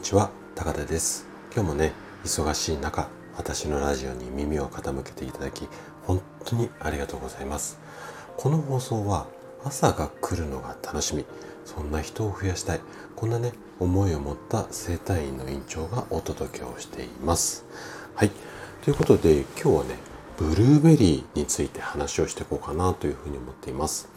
にちは高田です。今日もね忙しい中私のラジオに耳を傾けていただき本当にありがとうございます。この放送は朝が来るのが楽しみそんな人を増やしたいこんなね思いを持った生体院の院長がお届けをしています。はい。ということで今日はねブルーベリーについて話をしていこうかなというふうに思っています。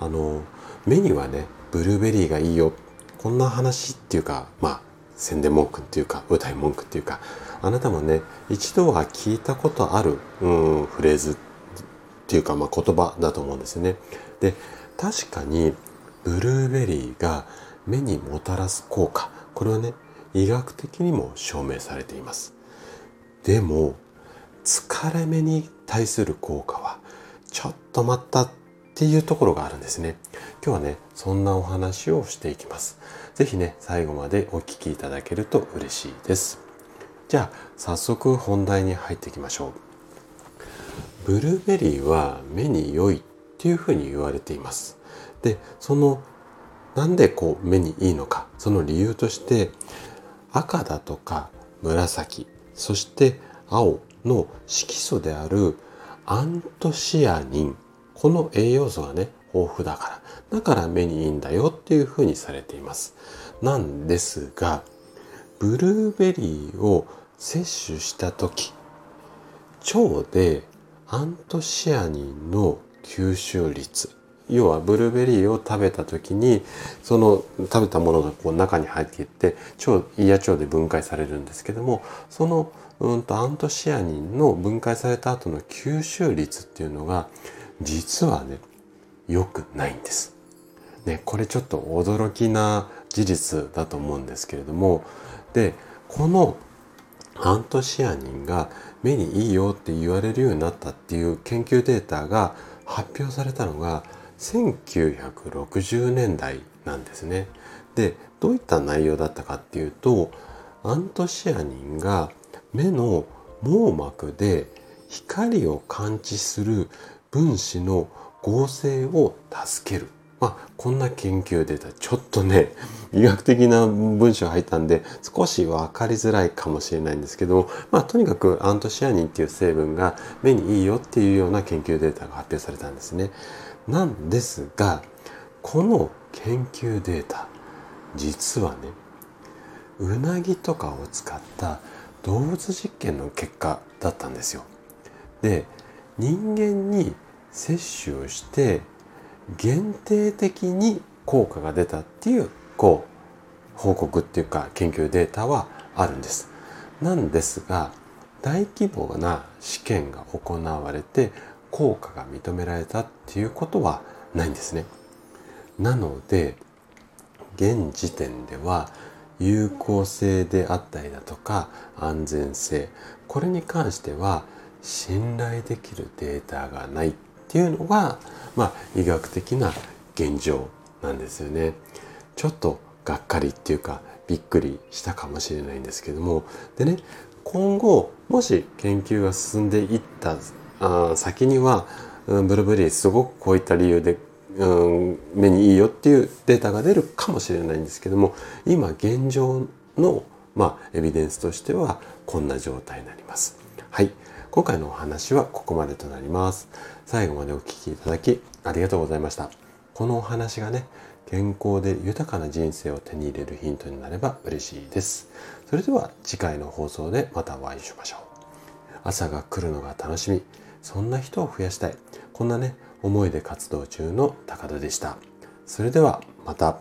あの目にはねブルーベリーがいいよ。こんな話っていうかまあ宣伝文句っていうか歌い文句っていうかあなたもね一度は聞いたことあるうんフレーズっていうか、まあ、言葉だと思うんですよね。で確かにブルーベリーが目にもたらす効果これはね医学的にも証明されています。でも疲れ目に対する効果はちょっと待ったていうところがあるんですね。今日はね、そんなお話をしていきます。是非ね、最後までお聴きいただけると嬉しいです。じゃあ、早速本題に入っていきましょう。ブルーベリーは目に良いっていうふうに言われています。で、そのなんでこう目にいいのか、その理由として赤だとか紫、そして青の色素であるアントシアニンこの栄養素がね豊富だからだから目にいいんだよっていうふうにされています。なんですがブルーベリーを摂取した時腸でアントシアニンの吸収率要はブルーベリーを食べた時にその食べたものがこう中に入っていって腸胃や腸で分解されるんですけどもそのうんとアントシアニンの分解された後の吸収率っていうのが実はね良くないんです。ね、これちょっと驚きな事実だと思うんですけれどもでこのアントシアニンが目にいいよって言われるようになったっていう研究データが発表されたのが1960年代なんですね。でどういった内容だったかっていうとアントシアニンが目の網膜で光を感知する分子の合成を助ける。まあ、こんな研究データ、ちょっとね、医学的な文章入ったんで、少し分かりづらいかもしれないんですけども、まあ、とにかくアントシアニンっていう成分が目にいいよっていうような研究データが発表されたんですね。なんですが、この研究データ、実はね、うなぎとかを使った動物実験の結果だったんですよ。で、人間に接種をして限定的に効果が出たっていうこう報告っていうか研究データはあるんです。なんですが大規模な試験が行われて効果が認められたっていうことはないんですね。なので現時点では有効性であったりだとか安全性これに関しては信頼できるデータがないっていうのが、まあ、医学的な現状なんですよね。ちょっとがっかりっていうかびっくりしたかもしれないんですけどもでね今後もし研究が進んでいったあ先には、うん、ブルーベリーすごくこういった理由で、うん、目にいいよっていうデータが出るかもしれないんですけども今現状の、まあ、エビデンスとしてはこんな状態になります。はい今回のお話はここまでとなります。最後までお聴きいただきありがとうございました。このお話がね、健康で豊かな人生を手に入れるヒントになれば嬉しいです。それでは次回の放送でまたお会いしましょう。朝が来るのが楽しみ。そんな人を増やしたい。こんなね、思いで活動中の高田でした。それではまた。